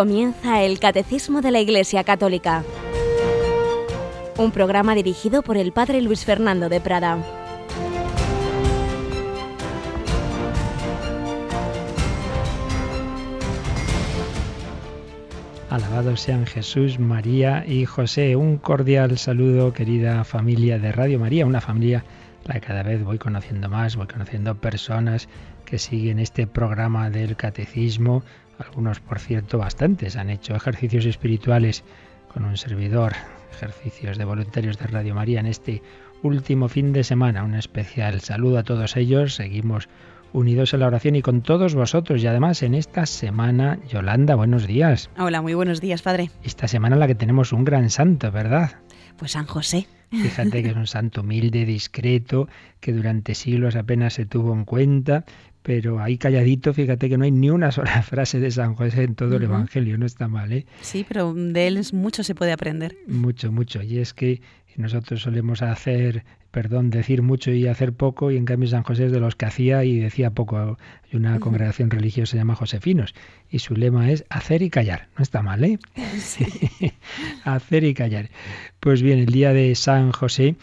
Comienza el Catecismo de la Iglesia Católica, un programa dirigido por el Padre Luis Fernando de Prada. Alabados sean Jesús, María y José. Un cordial saludo, querida familia de Radio María, una familia la que cada vez voy conociendo más, voy conociendo personas que siguen este programa del catecismo, algunos por cierto bastantes han hecho ejercicios espirituales con un servidor, ejercicios de voluntarios de Radio María en este último fin de semana. Un especial saludo a todos ellos, seguimos unidos en la oración y con todos vosotros. Y además en esta semana, Yolanda, buenos días. Hola, muy buenos días, padre. Esta semana en la que tenemos un gran santo, ¿verdad? Pues San José. Fíjate que es un santo humilde, discreto, que durante siglos apenas se tuvo en cuenta, pero ahí calladito, fíjate que no hay ni una sola frase de San José en todo el Evangelio, no está mal, ¿eh? Sí, pero de él mucho se puede aprender. Mucho, mucho. Y es que nosotros solemos hacer perdón, decir mucho y hacer poco, y en cambio San José es de los que hacía y decía poco. Hay una congregación religiosa se llama Josefinos, y su lema es hacer y callar. No está mal, ¿eh? Sí. hacer y callar. Pues bien, el día de San José,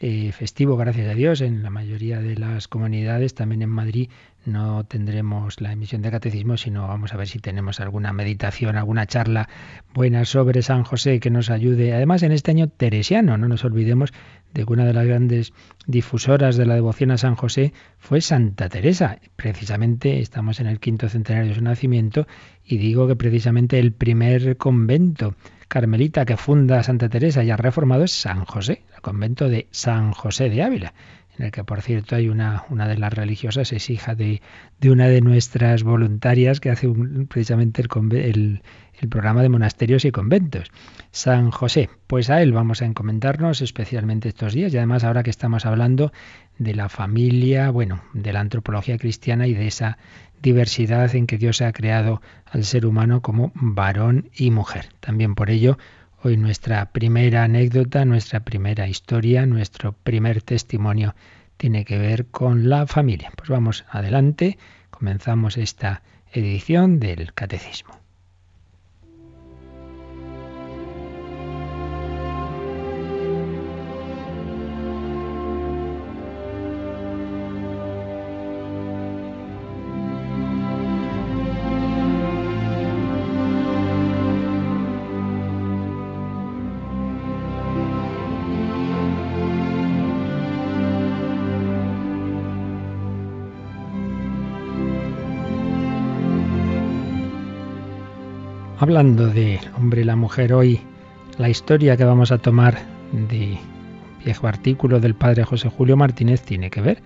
eh, festivo, gracias a Dios, en la mayoría de las comunidades, también en Madrid, no tendremos la emisión de catecismo, sino vamos a ver si tenemos alguna meditación, alguna charla buena sobre San José que nos ayude. Además, en este año teresiano, no nos olvidemos de que una de las grandes difusoras de la devoción a San José fue Santa Teresa. Precisamente estamos en el quinto centenario de su nacimiento y digo que precisamente el primer convento carmelita que funda Santa Teresa y ha reformado es San José, el convento de San José de Ávila en el que por cierto hay una, una de las religiosas, es hija de, de una de nuestras voluntarias que hace precisamente el, el, el programa de monasterios y conventos. San José, pues a él vamos a encomendarnos especialmente estos días y además ahora que estamos hablando de la familia, bueno, de la antropología cristiana y de esa diversidad en que Dios ha creado al ser humano como varón y mujer. También por ello, hoy nuestra primera anécdota, nuestra primera historia, nuestro primer testimonio tiene que ver con la familia. Pues vamos adelante, comenzamos esta edición del Catecismo. Hablando de hombre y la mujer hoy, la historia que vamos a tomar de viejo artículo del padre José Julio Martínez tiene que ver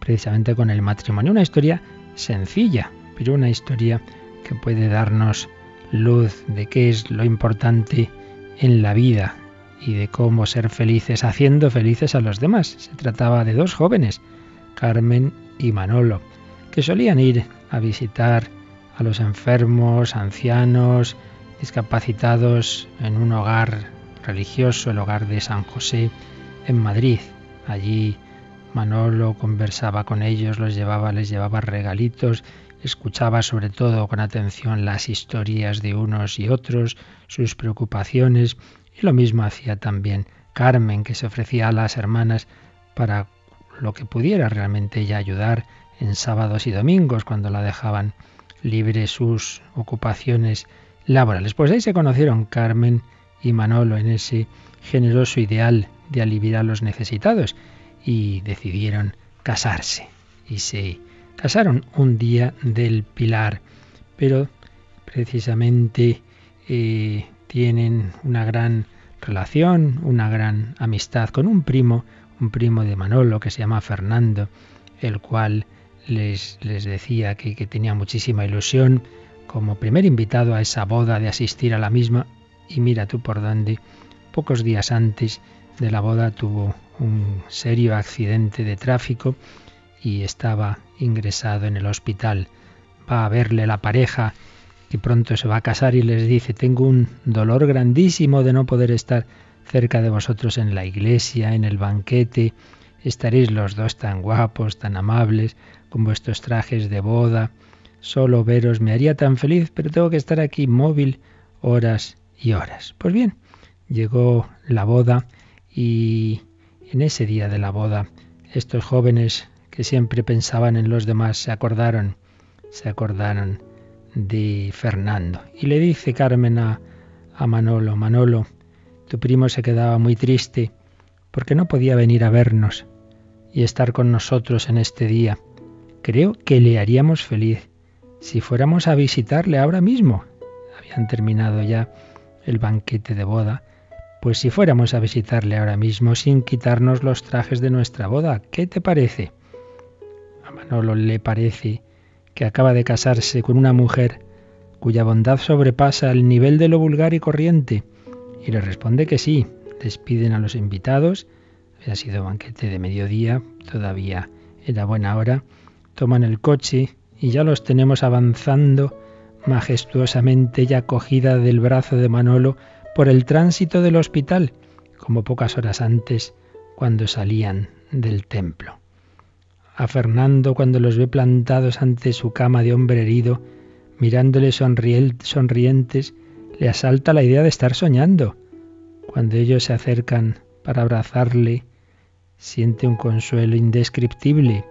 precisamente con el matrimonio. Una historia sencilla, pero una historia que puede darnos luz de qué es lo importante en la vida y de cómo ser felices haciendo felices a los demás. Se trataba de dos jóvenes, Carmen y Manolo, que solían ir a visitar a los enfermos, ancianos, discapacitados en un hogar religioso, el hogar de San José, en Madrid. Allí Manolo conversaba con ellos, los llevaba, les llevaba regalitos, escuchaba sobre todo con atención las historias de unos y otros, sus preocupaciones, y lo mismo hacía también Carmen, que se ofrecía a las hermanas para lo que pudiera realmente ella ayudar en sábados y domingos cuando la dejaban libre sus ocupaciones laborales. Pues ahí se conocieron Carmen y Manolo en ese generoso ideal de aliviar a los necesitados y decidieron casarse. Y se casaron un día del Pilar, pero precisamente eh, tienen una gran relación, una gran amistad con un primo, un primo de Manolo que se llama Fernando, el cual les, decía que, que tenía muchísima ilusión como primer invitado a esa boda de asistir a la misma y mira tú por dónde, pocos días antes de la boda tuvo un serio accidente de tráfico y estaba ingresado en el hospital. Va a verle la pareja que pronto se va a casar y les dice, tengo un dolor grandísimo de no poder estar cerca de vosotros en la iglesia, en el banquete, estaréis los dos tan guapos, tan amables, con vuestros trajes de boda, Solo veros me haría tan feliz, pero tengo que estar aquí móvil horas y horas. Pues bien, llegó la boda y en ese día de la boda estos jóvenes que siempre pensaban en los demás se acordaron, se acordaron de Fernando. Y le dice Carmen a, a Manolo, Manolo, tu primo se quedaba muy triste porque no podía venir a vernos y estar con nosotros en este día. Creo que le haríamos feliz si fuéramos a visitarle ahora mismo. Habían terminado ya el banquete de boda. Pues si fuéramos a visitarle ahora mismo sin quitarnos los trajes de nuestra boda, ¿qué te parece? A Manolo le parece que acaba de casarse con una mujer cuya bondad sobrepasa el nivel de lo vulgar y corriente, y le responde que sí. Despiden a los invitados, había sido banquete de mediodía, todavía era buena hora, toman el coche y ya los tenemos avanzando majestuosamente ya cogida del brazo de Manolo por el tránsito del hospital, como pocas horas antes cuando salían del templo. A Fernando, cuando los ve plantados ante su cama de hombre herido, mirándole sonrientes, le asalta la idea de estar soñando. Cuando ellos se acercan para abrazarle, siente un consuelo indescriptible.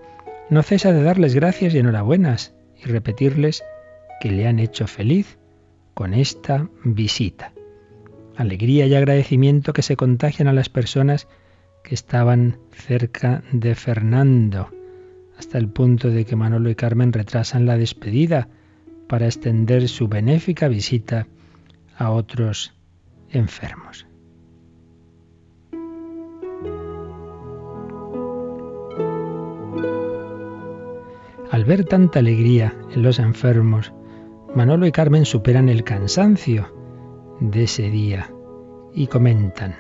No cesa de darles gracias y enhorabuenas y repetirles que le han hecho feliz con esta visita. Alegría y agradecimiento que se contagian a las personas que estaban cerca de Fernando, hasta el punto de que Manolo y Carmen retrasan la despedida para extender su benéfica visita a otros enfermos. Al ver tanta alegría en los enfermos, Manolo y Carmen superan el cansancio de ese día y comentan,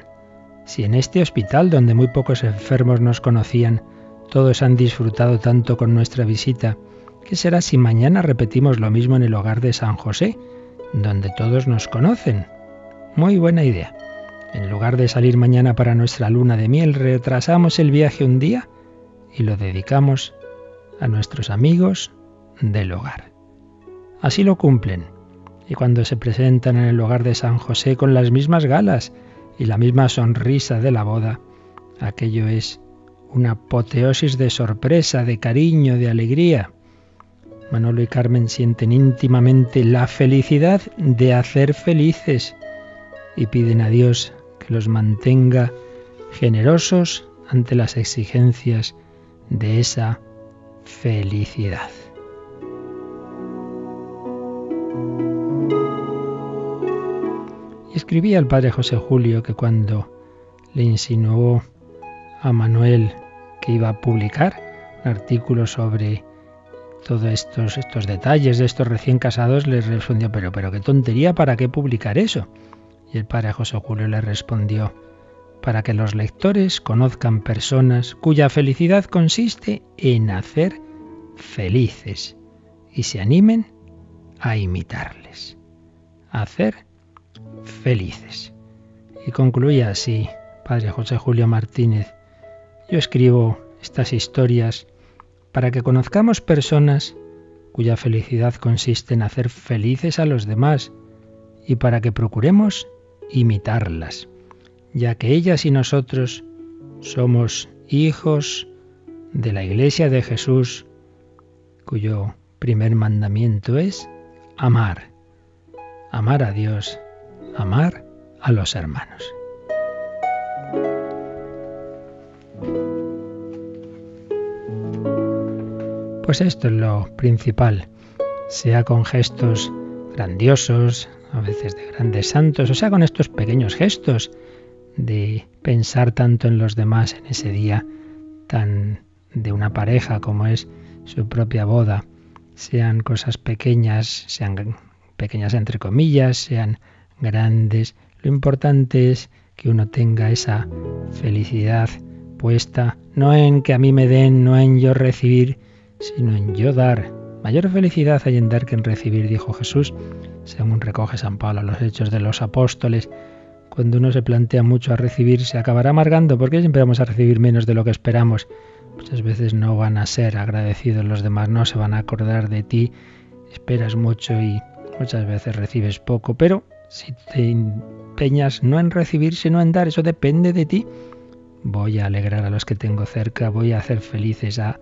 si en este hospital donde muy pocos enfermos nos conocían, todos han disfrutado tanto con nuestra visita, ¿qué será si mañana repetimos lo mismo en el hogar de San José, donde todos nos conocen? Muy buena idea. En lugar de salir mañana para nuestra luna de miel, retrasamos el viaje un día y lo dedicamos a nuestros amigos del hogar. Así lo cumplen. Y cuando se presentan en el hogar de San José con las mismas galas y la misma sonrisa de la boda, aquello es una apoteosis de sorpresa, de cariño, de alegría. Manolo y Carmen sienten íntimamente la felicidad de hacer felices y piden a Dios que los mantenga generosos ante las exigencias de esa felicidad. escribía el padre José Julio que cuando le insinuó a Manuel que iba a publicar un artículo sobre todos estos, estos detalles de estos recién casados, le respondió, pero, pero qué tontería, ¿para qué publicar eso? Y el padre José Julio le respondió, para que los lectores conozcan personas cuya felicidad consiste en hacer felices y se animen a imitarles. Hacer felices. Y concluía así, Padre José Julio Martínez, yo escribo estas historias para que conozcamos personas cuya felicidad consiste en hacer felices a los demás y para que procuremos imitarlas, ya que ellas y nosotros somos hijos de la Iglesia de Jesús, cuyo primer mandamiento es amar, amar a Dios amar a los hermanos. Pues esto es lo principal, sea con gestos grandiosos, a veces de grandes santos, o sea con estos pequeños gestos de pensar tanto en los demás en ese día tan de una pareja como es su propia boda, sean cosas pequeñas, sean pequeñas entre comillas, sean grandes. Lo importante es que uno tenga esa felicidad puesta no en que a mí me den, no en yo recibir, sino en yo dar. Mayor felicidad hay en dar que en recibir, dijo Jesús, según recoge San Pablo los hechos de los apóstoles. Cuando uno se plantea mucho a recibir, se acabará amargando porque siempre vamos a recibir menos de lo que esperamos. Muchas veces no van a ser agradecidos los demás, no se van a acordar de ti esperas mucho y muchas veces recibes poco, pero si te empeñas no en recibir, sino en dar, eso depende de ti. Voy a alegrar a los que tengo cerca, voy a hacer felices a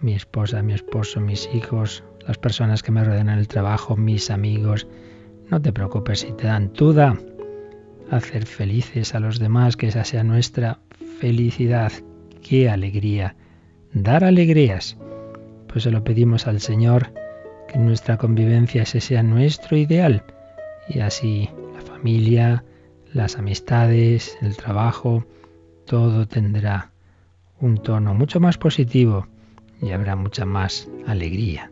mi esposa, mi esposo, mis hijos, las personas que me rodean en el trabajo, mis amigos. No te preocupes si te dan, tú da. Hacer felices a los demás, que esa sea nuestra felicidad. ¡Qué alegría! Dar alegrías. Pues se lo pedimos al Señor, que nuestra convivencia ese sea nuestro ideal. Y así la familia, las amistades, el trabajo, todo tendrá un tono mucho más positivo y habrá mucha más alegría.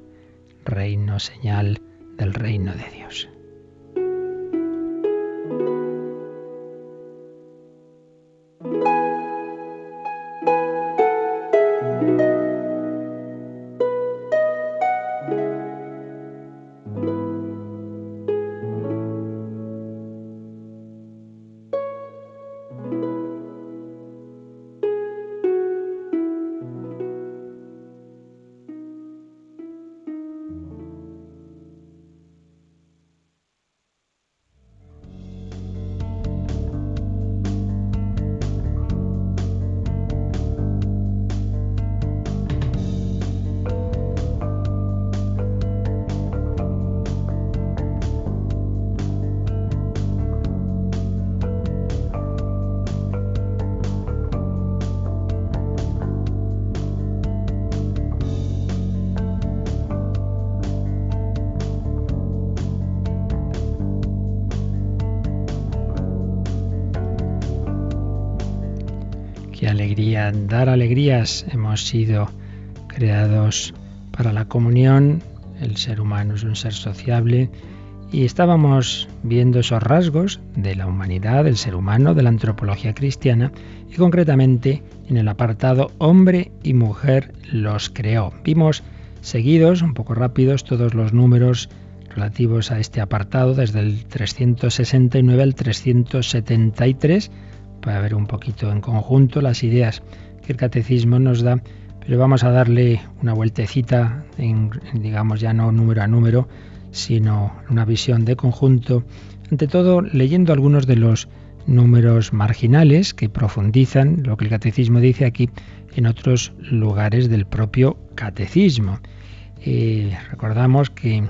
Reino, señal del reino de Dios. Alegrías. Hemos sido creados para la comunión, el ser humano es un ser sociable y estábamos viendo esos rasgos de la humanidad, del ser humano, de la antropología cristiana y concretamente en el apartado hombre y mujer los creó. Vimos seguidos, un poco rápidos, todos los números relativos a este apartado desde el 369 al 373 para ver un poquito en conjunto las ideas que el catecismo nos da, pero vamos a darle una vueltecita, digamos ya no número a número, sino una visión de conjunto, ante todo leyendo algunos de los números marginales que profundizan lo que el catecismo dice aquí en otros lugares del propio catecismo. Eh, recordamos que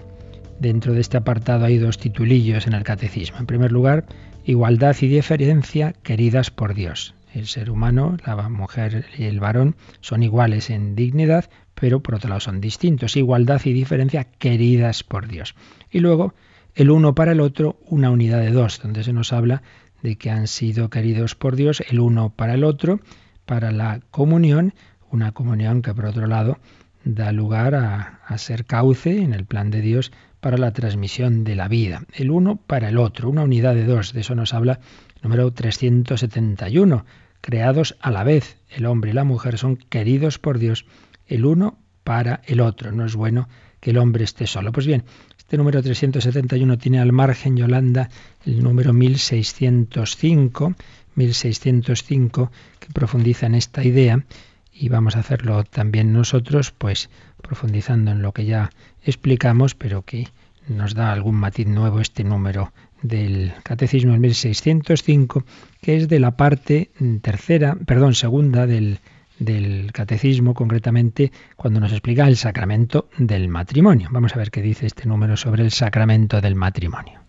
dentro de este apartado hay dos titulillos en el catecismo. En primer lugar, Igualdad y diferencia queridas por Dios. El ser humano, la mujer y el varón son iguales en dignidad, pero por otro lado son distintos. Igualdad y diferencia queridas por Dios. Y luego el uno para el otro, una unidad de dos, donde se nos habla de que han sido queridos por Dios el uno para el otro, para la comunión, una comunión que por otro lado da lugar a, a ser cauce en el plan de Dios para la transmisión de la vida, el uno para el otro, una unidad de dos, de eso nos habla número 371, creados a la vez, el hombre y la mujer son queridos por Dios, el uno para el otro, no es bueno que el hombre esté solo. Pues bien, este número 371 tiene al margen, Yolanda, el número 1605, 1605, que profundiza en esta idea, y vamos a hacerlo también nosotros, pues profundizando en lo que ya explicamos, pero que nos da algún matiz nuevo este número del Catecismo 1605, que es de la parte tercera, perdón, segunda del, del Catecismo, concretamente cuando nos explica el sacramento del matrimonio. Vamos a ver qué dice este número sobre el sacramento del matrimonio.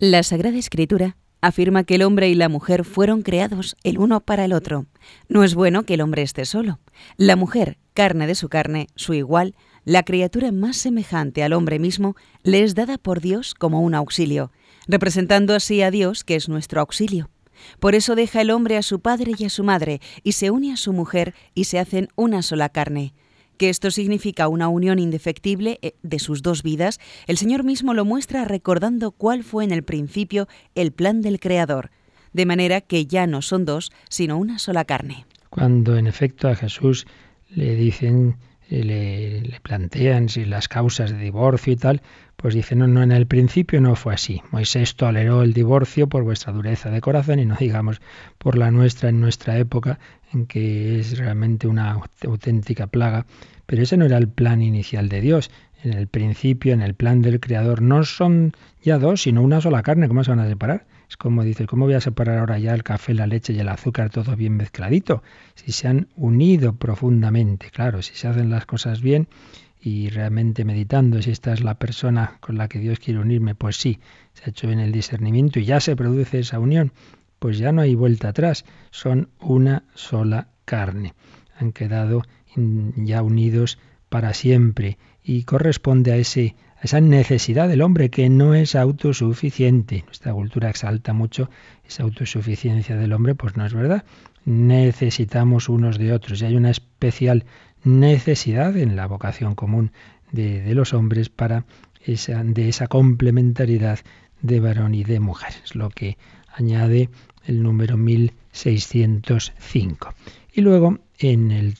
La Sagrada Escritura afirma que el hombre y la mujer fueron creados el uno para el otro. No es bueno que el hombre esté solo. La mujer, carne de su carne, su igual, la criatura más semejante al hombre mismo, le es dada por Dios como un auxilio, representando así a Dios que es nuestro auxilio. Por eso deja el hombre a su padre y a su madre, y se une a su mujer, y se hacen una sola carne. Que esto significa una unión indefectible eh, de sus dos vidas, el Señor mismo lo muestra recordando cuál fue en el principio el plan del Creador, de manera que ya no son dos, sino una sola carne. Cuando en efecto a Jesús le dicen le, le, plantean si las causas de divorcio y tal, pues dice, no, no, en el principio no fue así. Moisés toleró el divorcio por vuestra dureza de corazón y no digamos por la nuestra en nuestra época, en que es realmente una auténtica plaga. Pero ese no era el plan inicial de Dios. en el principio, en el plan del Creador, no son ya dos, sino una sola carne. ¿Cómo se van a separar? Es como dice, ¿cómo voy a separar ahora ya el café, la leche y el azúcar todo bien mezcladito? Si se han unido profundamente, claro, si se hacen las cosas bien y realmente meditando si esta es la persona con la que Dios quiere unirme, pues sí, se ha hecho bien el discernimiento y ya se produce esa unión, pues ya no hay vuelta atrás, son una sola carne. Han quedado ya unidos para siempre y corresponde a ese esa necesidad del hombre que no es autosuficiente. Nuestra cultura exalta mucho esa autosuficiencia del hombre, pues no es verdad. Necesitamos unos de otros y hay una especial necesidad en la vocación común de, los hombres para esa, de esa complementariedad de varón y de mujer. Es lo que añade el número 1605. Y luego en el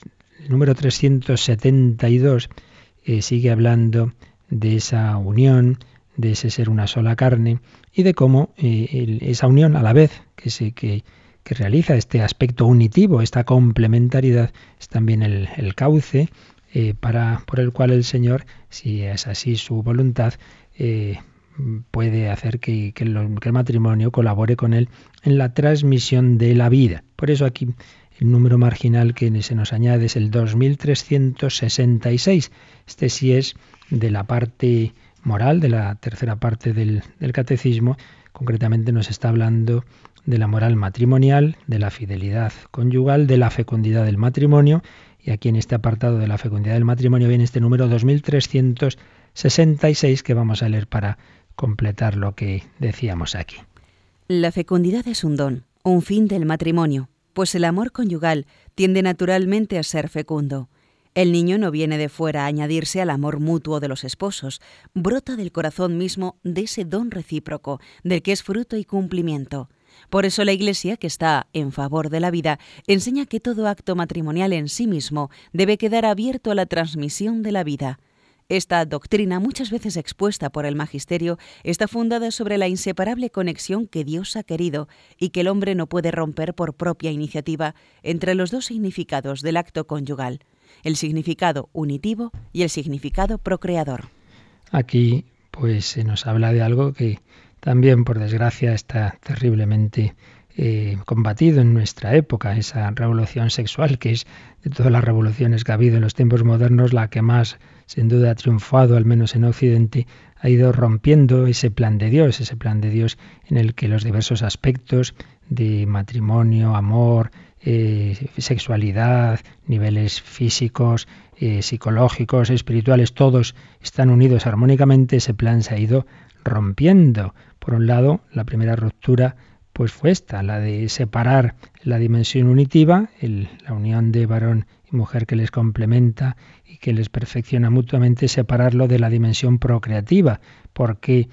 número 372 eh, sigue hablando de esa unión, de ese ser una sola carne y de cómo eh, esa unión a la vez que, se, que, que, realiza este aspecto unitivo, esta complementariedad, es también el, cauce eh, para, por el cual el Señor, si es así su voluntad, eh, puede hacer que, que, el matrimonio colabore con él en la transmisión de la vida. Por eso aquí el número marginal que se nos añade es el 2366. Este sí es de la parte moral, de la tercera parte del, catecismo, concretamente nos está hablando de la moral matrimonial, de la fidelidad conyugal, de la fecundidad del matrimonio, y aquí en este apartado de la fecundidad del matrimonio viene este número 2366 que vamos a leer para completar lo que decíamos aquí. La fecundidad es un don, un fin del matrimonio, pues el amor conyugal tiende naturalmente a ser fecundo. El niño no viene de fuera a añadirse al amor mutuo de los esposos, brota del corazón mismo de ese don recíproco, del que es fruto y cumplimiento. Por eso la Iglesia, que está en favor de la vida, enseña que todo acto matrimonial en sí mismo debe quedar abierto a la transmisión de la vida. Esta doctrina, muchas veces expuesta por el Magisterio, está fundada sobre la inseparable conexión que Dios ha querido y que el hombre no puede romper por propia iniciativa entre los dos significados del acto conyugal el significado unitivo y el significado procreador. Aquí pues se nos habla de algo que también por desgracia está terriblemente eh, combatido en nuestra época, esa revolución sexual que es de todas las revoluciones que ha habido en los tiempos modernos la que más sin duda ha triunfado, al menos en Occidente, ha ido rompiendo ese plan de Dios, ese plan de Dios en el que los diversos aspectos de matrimonio, amor, eh, sexualidad, niveles físicos, eh, psicológicos, espirituales, todos están unidos armónicamente, ese plan se ha ido rompiendo. Por un lado, la primera ruptura pues fue esta, la de separar la dimensión unitiva, la unión de varón y mujer que les complementa y que les perfecciona mutuamente, separarlo de la dimensión procreativa, porque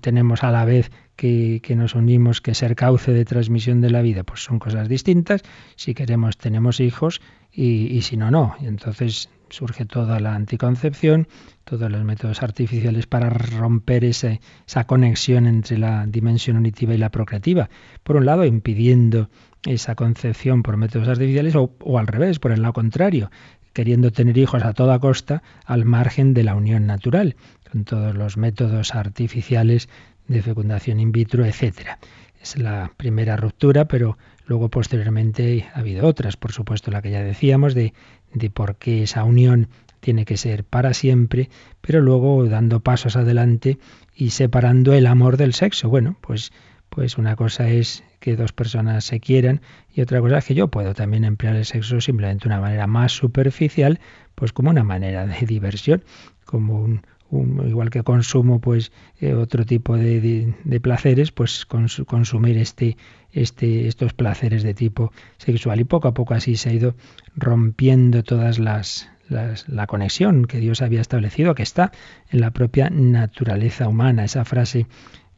tenemos a la vez que, nos unimos, que ser cauce de transmisión de la vida, pues son cosas distintas. Si queremos, tenemos hijos y, si no, no. Y entonces surge toda la anticoncepción, todos los métodos artificiales para romper esa conexión entre la dimensión unitiva y la procreativa. Por un lado, impidiendo esa concepción por métodos artificiales o, o al revés, por el lado contrario, queriendo tener hijos a toda costa al margen de la unión natural, con todos los métodos artificiales de fecundación in vitro, etcétera. Es la primera ruptura, pero luego posteriormente ha habido otras, por supuesto la que ya decíamos, de, de por qué esa unión tiene que ser para siempre, pero luego dando pasos adelante y separando el amor del sexo. Bueno, pues, pues una cosa es que dos personas se quieran y otra cosa es que yo puedo también emplear el sexo simplemente de una manera más superficial, pues como una manera de diversión, como un, igual que consumo pues eh, otro tipo de, placeres, pues consumir este, este, estos placeres de tipo sexual. Y poco a poco así se ha ido rompiendo todas las, la conexión que Dios había establecido, que está en la propia naturaleza humana. Esa frase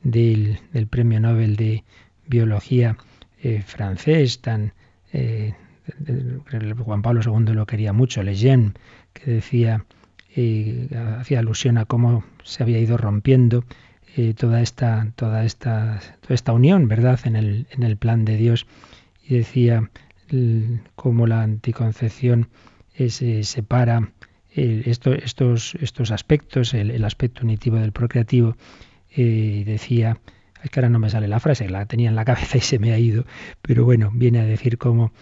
del, premio Nobel de Biología eh, francés, tan eh, Juan Pablo II lo quería mucho, Lejeune, que decía y hacía alusión a cómo se había ido rompiendo eh, toda esta toda esta toda esta unión verdad en el el plan de Dios. Y decía cómo la anticoncepción se separa estos, estos aspectos, el, aspecto unitivo del procreativo, eh, decía, es que ahora no me sale la frase, la tenía en la cabeza y se me ha ido, pero bueno, viene a decir cómo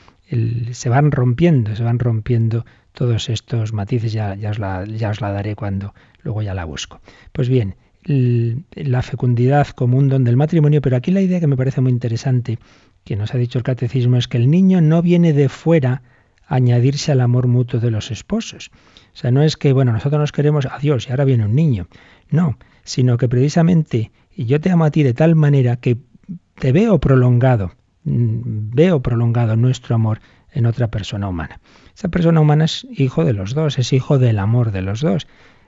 se van rompiendo, se van rompiendo todos estos matices, ya, ya, os la, ya os la daré cuando luego ya la busco. Pues bien, la fecundidad como un don del matrimonio, pero aquí la idea que me parece muy interesante, que nos ha dicho el catecismo, es que el niño no viene de fuera a añadirse al amor mutuo de los esposos. O sea, no es que, bueno, nosotros nos queremos a Dios y ahora viene un niño. No, sino que precisamente yo te amo a ti de tal manera que te veo prolongado, mm, veo prolongado nuestro amor en otra persona humana. Esa persona humana es hijo de los dos, es hijo del amor de los dos.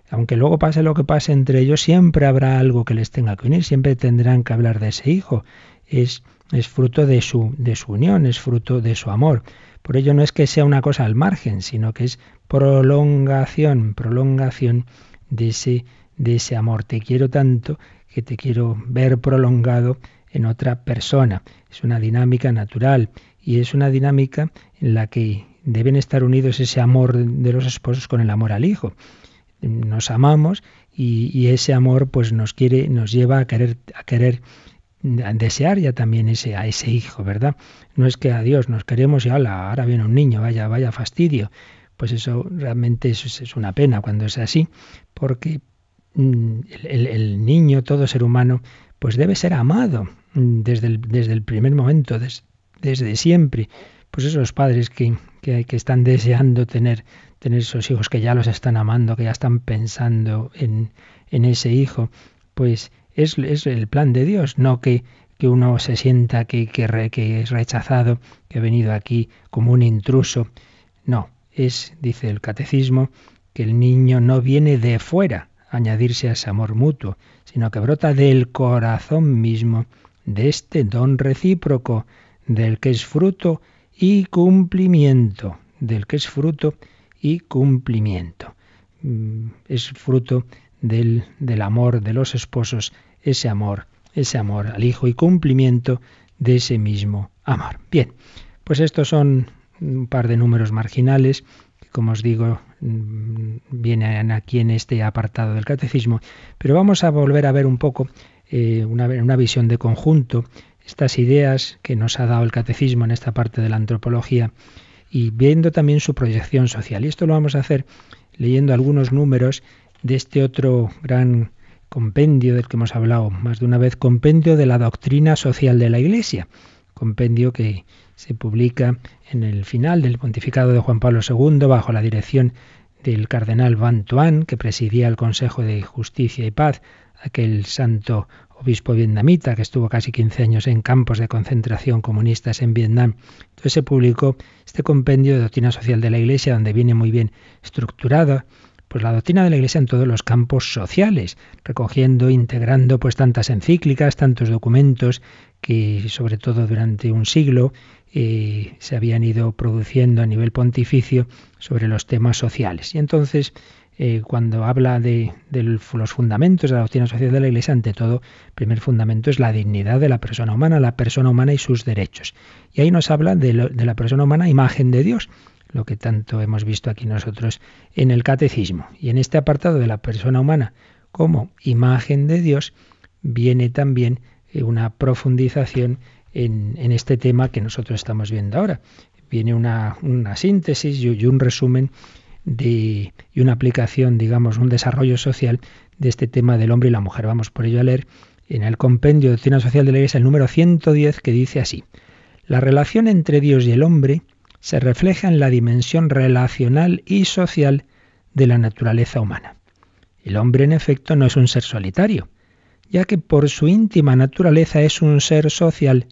Aunque luego pase lo que pase entre ellos, siempre habrá algo que les tenga que unir, siempre tendrán que hablar de ese hijo. Es, es fruto de su, de su unión, es fruto de su amor. Por ello no es que sea una cosa al margen, sino que es prolongación, prolongación de ese, de ese amor. Te quiero tanto que te quiero ver prolongado en otra persona. Es una dinámica natural y es una dinámica en la que deben estar unidos ese amor de los esposos con el amor al hijo nos amamos y, ese amor pues nos quiere, nos lleva a querer, a querer desear ya también ese, a ese hijo, ¿verdad? No es que a Dios nos queremos y hola, ahora viene un niño, vaya, vaya fastidio. Pues eso realmente es, es una pena cuando es así, porque mm, el, niño, todo ser humano, pues debe ser amado mm, desde el, desde el primer momento, desde siempre. Pues esos padres que, que, que están deseando tener tener esos hijos que ya los están amando, que ya están pensando en, en ese hijo, pues es, es, el plan de Dios, no que, que uno se sienta que, que, es rechazado, que ha venido aquí como un intruso. No, es, dice el catecismo, que el niño no viene de fuera añadirse a ese amor mutuo, sino que brota del corazón mismo, de este don recíproco, del que es fruto y cumplimiento, del que es fruto y cumplimiento. Mm, es fruto del, del amor de los esposos, ese amor, ese amor al Hijo y cumplimiento de ese mismo amor. Bien, pues estos son un par de números marginales como os digo, mm, vienen aquí en este apartado del catecismo, pero vamos a volver a ver un poco eh, una, una visión de conjunto, estas ideas que nos ha dado el catecismo en esta parte de la antropología y viendo también su proyección social. Y esto lo vamos a hacer leyendo algunos números de este otro gran compendio del que hemos hablado más de una vez, compendio de la doctrina social de la Iglesia, compendio que se publica en el final del pontificado de Juan Pablo II bajo la dirección del cardenal Van Tuan, que presidía el Consejo de Justicia y Paz, aquel santo obispo vietnamita que estuvo casi 15 años en campos de concentración comunistas en Vietnam. Entonces se publicó este compendio de doctrina social de la Iglesia, donde viene muy bien estructurada pues la doctrina de la Iglesia en todos los campos sociales, recogiendo, integrando pues tantas encíclicas, tantos documentos que sobre todo durante un siglo eh, se habían ido produciendo a nivel pontificio sobre los temas sociales. Y entonces eh, cuando habla de, los fundamentos de la doctrina social de la Iglesia, ante todo, el primer fundamento es la dignidad de la persona humana, la persona humana y sus derechos. Y ahí nos habla de, de la persona humana, imagen de Dios, lo que tanto hemos visto aquí nosotros en el catecismo. Y en este apartado de la persona humana como imagen de Dios, viene también una profundización en, este tema que nosotros estamos viendo ahora. Viene una, síntesis y un resumen y una aplicación, digamos, un desarrollo social de este tema del hombre y la mujer. Vamos por ello a leer en el compendio de doctrina social de la Iglesia el número 110 que dice así: La relación entre Dios y el hombre se refleja en la dimensión relacional y social de la naturaleza humana. El hombre, en efecto, no es un ser solitario, ya que por su íntima naturaleza es un ser social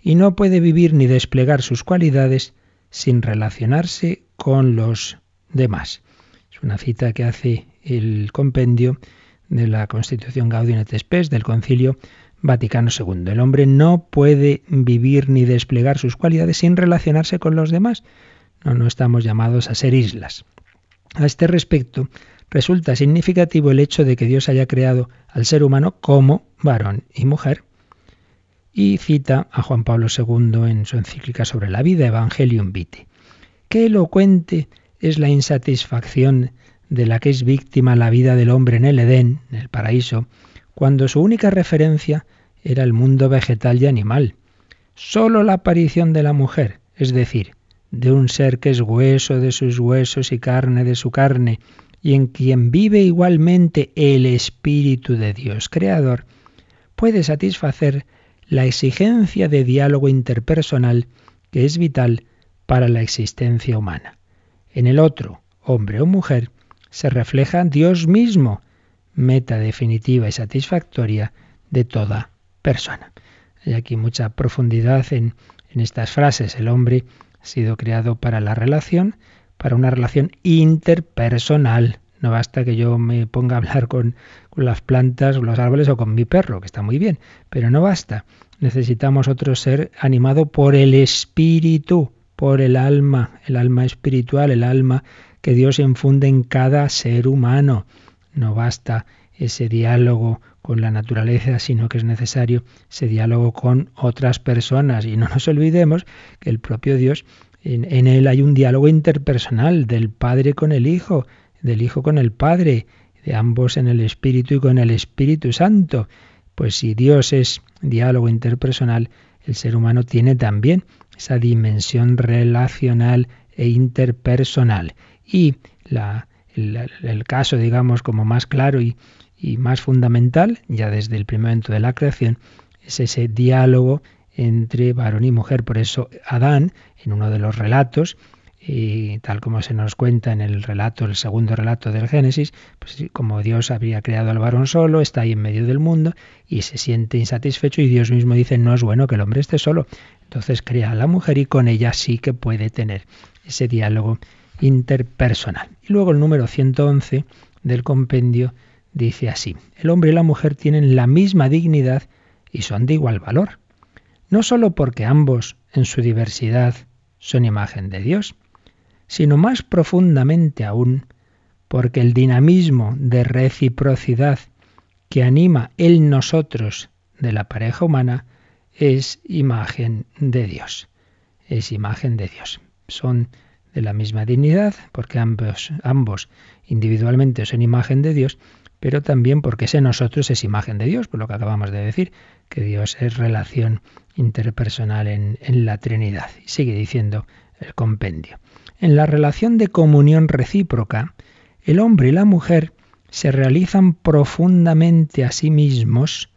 y no puede vivir ni desplegar sus cualidades sin relacionarse con los demás. Es una cita que hace el compendio de la Constitución Gaudium et Spes del Concilio Vaticano II. El hombre no puede vivir ni desplegar sus cualidades sin relacionarse con los demás. No, no estamos llamados a ser islas. A este respecto, resulta significativo el hecho de que Dios haya creado al ser humano como varón y mujer. Y cita a Juan Pablo II en su encíclica sobre la vida, Evangelium Vitae. Qué elocuente es la insatisfacción de la que es víctima la vida del hombre en el Edén, en el paraíso, cuando su única referencia era el mundo vegetal y animal. Solo la aparición de la mujer, es decir, de un ser que es hueso de sus huesos y carne de su carne, y en quien vive igualmente el Espíritu de Dios Creador, puede satisfacer la exigencia de diálogo interpersonal que es vital para la existencia humana. En el otro, hombre o mujer, se refleja Dios mismo, meta definitiva y satisfactoria de toda persona. Hay aquí mucha profundidad en, estas frases. El hombre ha sido creado para la relación, para una relación interpersonal. No basta que yo me ponga a hablar con, las plantas, los árboles o con mi perro, que está muy bien, pero no basta. Necesitamos otro ser animado por el espíritu, por el alma, el alma espiritual, el alma que Dios infunde en cada ser humano. No basta ese diálogo con la naturaleza, sino que es necesario ese diálogo con otras personas. Y no nos olvidemos que el propio Dios, en, él hay un diálogo interpersonal del Padre con el Hijo, del Hijo con el Padre, de ambos en el Espíritu y con el Espíritu Santo. Pues si Dios es diálogo interpersonal, el ser humano tiene también esa dimensión relacional e interpersonal. Y la, el, caso, digamos, como más claro y, más fundamental, ya desde el primer momento de la creación, es ese diálogo entre varón y mujer. Por eso Adán, en uno de los relatos, y tal como se nos cuenta en el relato, el segundo relato del Génesis, pues como Dios había creado al varón solo, está ahí en medio del mundo y se siente insatisfecho y Dios mismo dice no es bueno que el hombre esté solo. Entonces crea a la mujer y con ella sí que puede tener ese diálogo interpersonal. Y luego el número 111 del compendio dice así, el hombre y la mujer tienen la misma dignidad y son de igual valor, no sólo porque ambos en su diversidad son imagen de Dios, sino más profundamente aún porque el dinamismo de reciprocidad que anima el nosotros de la pareja humana es imagen de Dios. Es imagen de Dios. Son de la misma dignidad, porque ambos, ambos individualmente son imagen de Dios, pero también porque ese nosotros es imagen de Dios, por lo que acabamos de decir, que Dios es relación interpersonal en, la Trinidad. Sigue diciendo el compendio. En la relación de comunión recíproca, el hombre y la mujer se realizan profundamente a sí mismos,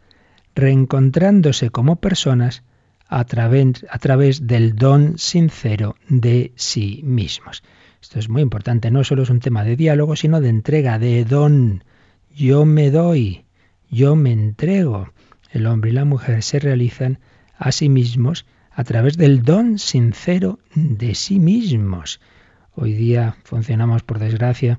reencontrándose como personas a través, a través del don sincero de sí mismos. Esto es muy importante, no solo es un tema de diálogo, sino de entrega, de don. Yo me doy, yo me entrego. El hombre y la mujer se realizan a sí mismos a través del don sincero de sí mismos. Hoy día funcionamos, por desgracia,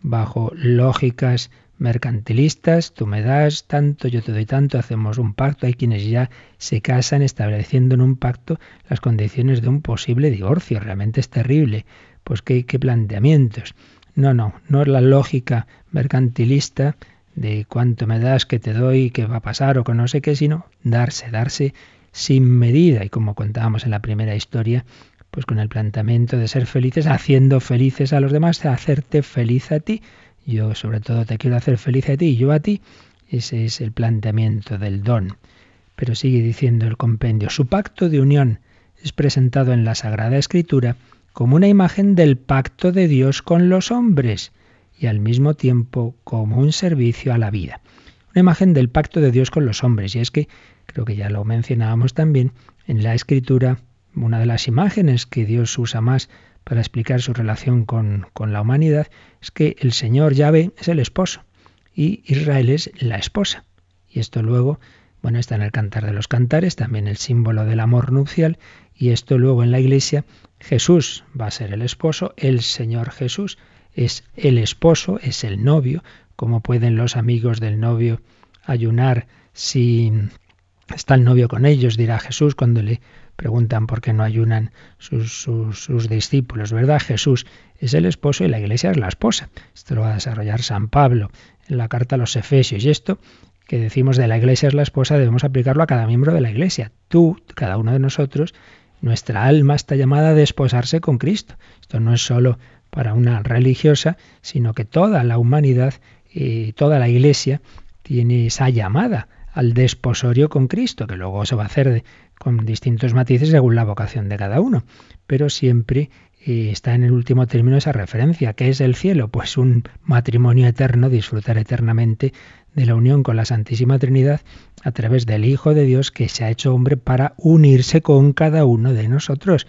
bajo lógicas mercantilistas, tú me das tanto, yo te doy tanto, hacemos un pacto, hay quienes ya se casan estableciendo en un pacto las condiciones de un posible divorcio, realmente es terrible, pues qué, qué planteamientos. No, no, no es la lógica mercantilista de cuánto me das, que te doy, qué va a pasar o que no sé qué, sino darse, darse sin medida. Y como contábamos en la primera historia, pues con el planteamiento de ser felices, haciendo felices a los demás, hacerte feliz a ti. Yo sobre todo te quiero hacer feliz a ti y yo a ti. Ese es el planteamiento del don. Pero sigue diciendo el compendio, su pacto de unión es presentado en la Sagrada Escritura como una imagen del pacto de Dios con los hombres y al mismo tiempo como un servicio a la vida. Una imagen del pacto de Dios con los hombres. Y es que, creo que ya lo mencionábamos también, en la Escritura una de las imágenes que Dios usa más para explicar su relación con, con la humanidad es que el Señor Yahvé es el esposo y Israel es la esposa. Y esto luego, bueno, está en el Cantar de los Cantares, también el símbolo del amor nupcial, y esto luego en la Iglesia, Jesús va a ser el esposo, el Señor Jesús es el esposo, es el novio, como pueden los amigos del novio ayunar si está el novio con ellos, dirá Jesús cuando le preguntan por qué no ayunan sus, sus, discípulos, ¿verdad? Jesús es el esposo y la iglesia es la esposa. Esto lo va a desarrollar San Pablo en la carta a los Efesios. Y esto que decimos de la iglesia es la esposa debemos aplicarlo a cada miembro de la iglesia. Tú, cada uno de nosotros, nuestra alma está llamada a desposarse con Cristo. Esto no es solo para una religiosa, sino que toda la humanidad, y toda la Iglesia tiene esa llamada al desposorio con Cristo, que luego se va a hacer con distintos matices según la vocación de cada uno, pero siempre eh, está en el último término esa referencia, que es el cielo, pues un matrimonio eterno, disfrutar eternamente de la unión con la Santísima Trinidad a través del Hijo de Dios que se ha hecho hombre para unirse con cada uno de nosotros.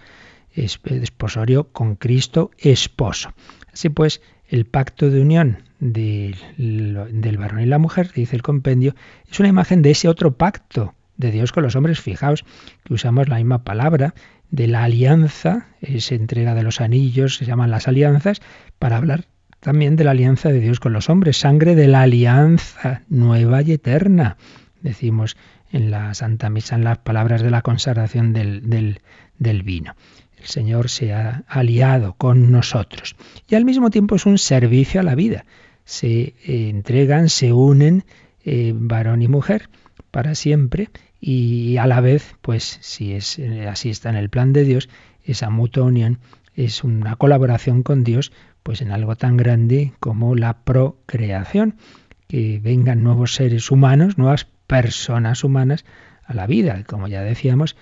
Desposorio con Cristo esposo. Así pues, el pacto de unión del, varón y la mujer, dice el compendio, es una imagen de ese otro pacto de Dios con los hombres. Fijaos que usamos la misma palabra de la alianza, esa entrega de los anillos, se llaman las alianzas, para hablar también de la alianza de Dios con los hombres, sangre de la alianza nueva y eterna. Decimos en la Santa Misa, en las palabras de la consagración del, del vino. El Señor se ha aliado con nosotros. Y al mismo tiempo es un servicio a la vida. Se eh, entregan, se unen eh, varón y mujer para siempre y a la vez, pues si es eh, así está en el plan de Dios, esa mutua unión es una colaboración con Dios pues en algo tan grande como la procreación, que vengan nuevos seres humanos, nuevas personas humanas a la vida. Como ya decíamos,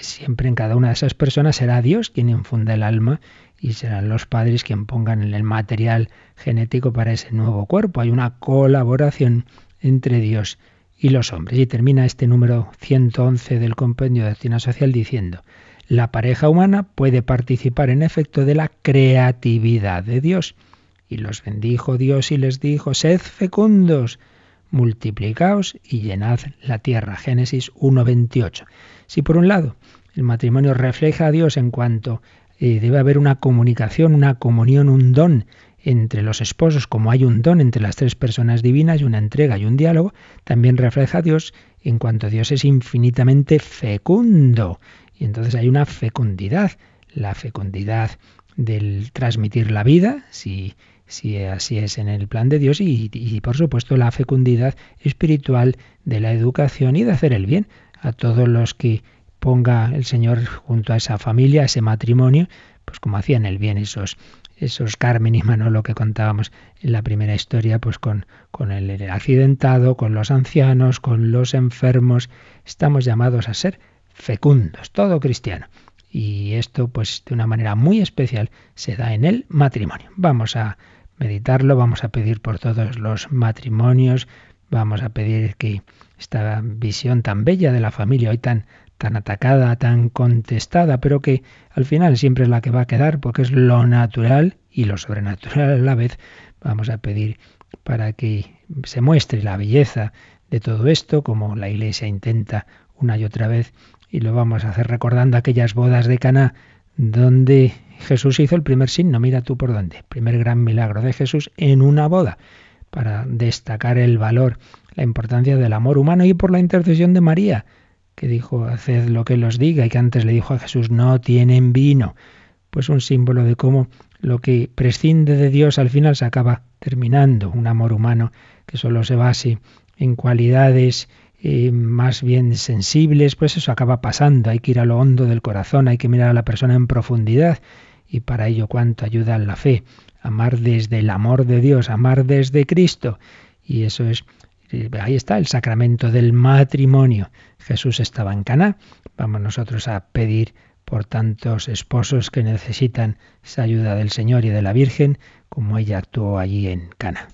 siempre en cada una de esas personas será Dios quien infunda el alma y serán los padres quien pongan el material genético para ese nuevo cuerpo. Hay una colaboración entre Dios y los hombres. Y termina este número 111 del compendio de Doctrina Social diciendo, la pareja humana puede participar en efecto de la creatividad de Dios. Y los bendijo Dios y les dijo, sed fecundos, multiplicaos y llenad la tierra. Génesis 1.28. Si por un lado el matrimonio refleja a Dios en cuanto eh, debe haber una comunicación, una comunión, un don entre los esposos, como hay un don entre las tres personas divinas y una entrega y un diálogo, también refleja a Dios en cuanto Dios es infinitamente fecundo. Y entonces hay una fecundidad, la fecundidad del transmitir la vida, si, si así es en el plan de Dios, y, y por supuesto la fecundidad espiritual de la educación y de hacer el bien a todos los que ponga el Señor junto a esa familia, a ese matrimonio, pues como hacían el bien esos esos Carmen y Manolo que contábamos en la primera historia, pues con, con el accidentado, con los ancianos, con los enfermos, estamos llamados a ser fecundos, todo cristiano. Y esto, pues de una manera muy especial, se da en el matrimonio. Vamos a meditarlo, vamos a pedir por todos los matrimonios, vamos a pedir que esta visión tan bella de la familia, hoy tan, tan atacada, tan contestada, pero que al final siempre es la que va a quedar, porque es lo natural y lo sobrenatural a la vez, vamos a pedir para que se muestre la belleza de todo esto, como la Iglesia intenta una y otra vez y lo vamos a hacer recordando aquellas bodas de Cana donde Jesús hizo el primer signo, mira tú por dónde, primer gran milagro de Jesús en una boda, para destacar el valor, la importancia del amor humano y por la intercesión de María, que dijo, haced lo que los diga y que antes le dijo a Jesús, no tienen vino, pues un símbolo de cómo lo que prescinde de Dios al final se acaba terminando, un amor humano que solo se base en cualidades eh, más bien sensibles, pues eso acaba pasando. Hay que ir a lo hondo del corazón, hay que mirar a la persona en profundidad y para ello cuánto ayuda la fe. Amar desde el amor de Dios, amar desde Cristo. Y eso es, ahí está el sacramento del matrimonio. Jesús estaba en Caná. Vamos nosotros a pedir por tantos esposos que necesitan esa ayuda del Señor y de la Virgen, como ella actuó allí en Cana.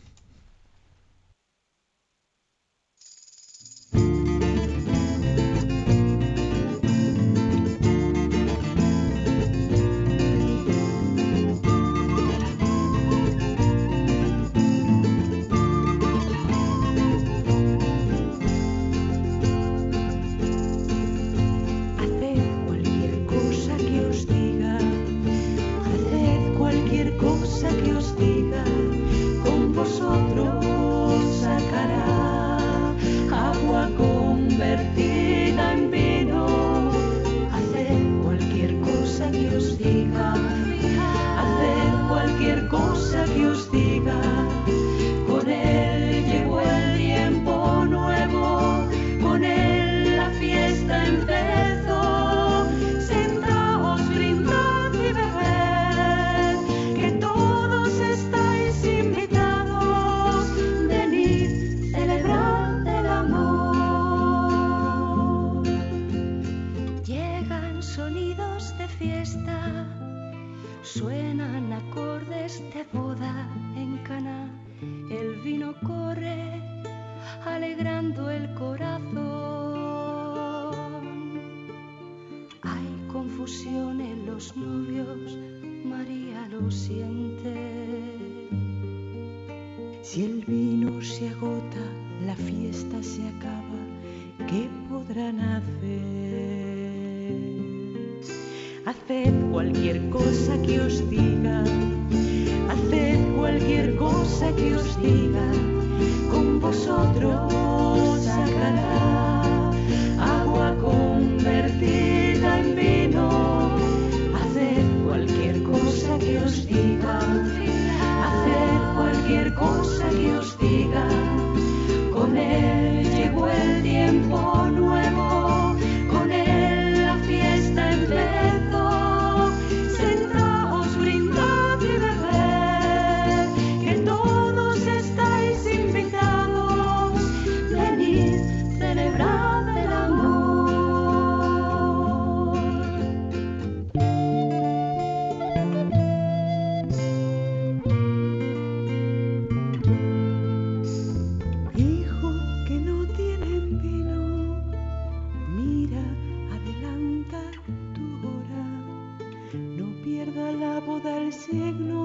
Signo,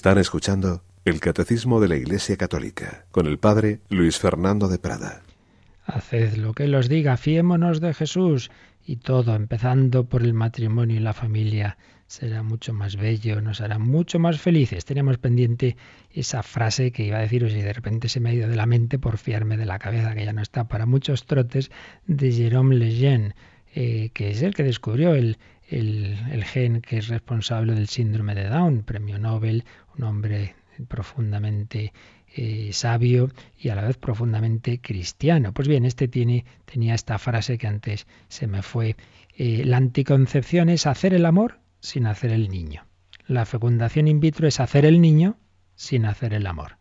Están escuchando el Catecismo de la Iglesia Católica con el Padre Luis Fernando de Prada. Haced lo que Él os diga, fiémonos de Jesús y todo, empezando por el matrimonio y la familia, será mucho más bello, nos hará mucho más felices. Teníamos pendiente esa frase que iba a deciros y de repente se me ha ido de la mente por fiarme de la cabeza, que ya no está para muchos trotes, de Jérôme Lejeune, eh, que es el que descubrió el, el, gen que es responsable del síndrome de Down, premio Nobel, un hombre profundamente eh, sabio y a la vez profundamente cristiano. Pues bien, este tiene, tenía esta frase que antes se me fue. Eh, la anticoncepción es hacer el amor sin hacer el niño. La fecundación in vitro es hacer el niño sin hacer el amor.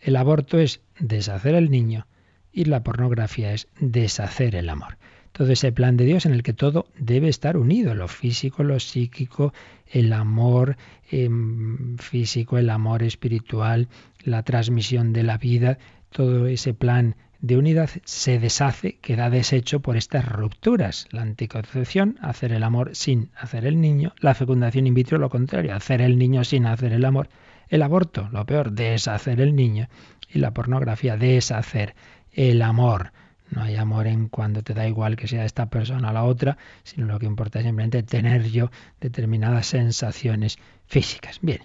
El aborto es deshacer el niño y la pornografía es deshacer el amor todo ese plan de Dios en el que todo debe estar unido, lo físico, lo psíquico, el amor eh, físico, el amor espiritual, la transmisión de la vida, todo ese plan de unidad se deshace, queda deshecho por estas rupturas. La anticoncepción, hacer el amor sin hacer el niño, la fecundación in vitro, lo contrario, hacer el niño sin hacer el amor, el aborto, lo peor, deshacer el niño, y la pornografía, deshacer el amor. No hay amor en cuando te da igual que sea esta persona o la otra, sino lo que importa es simplemente tener yo determinadas sensaciones físicas. Bien,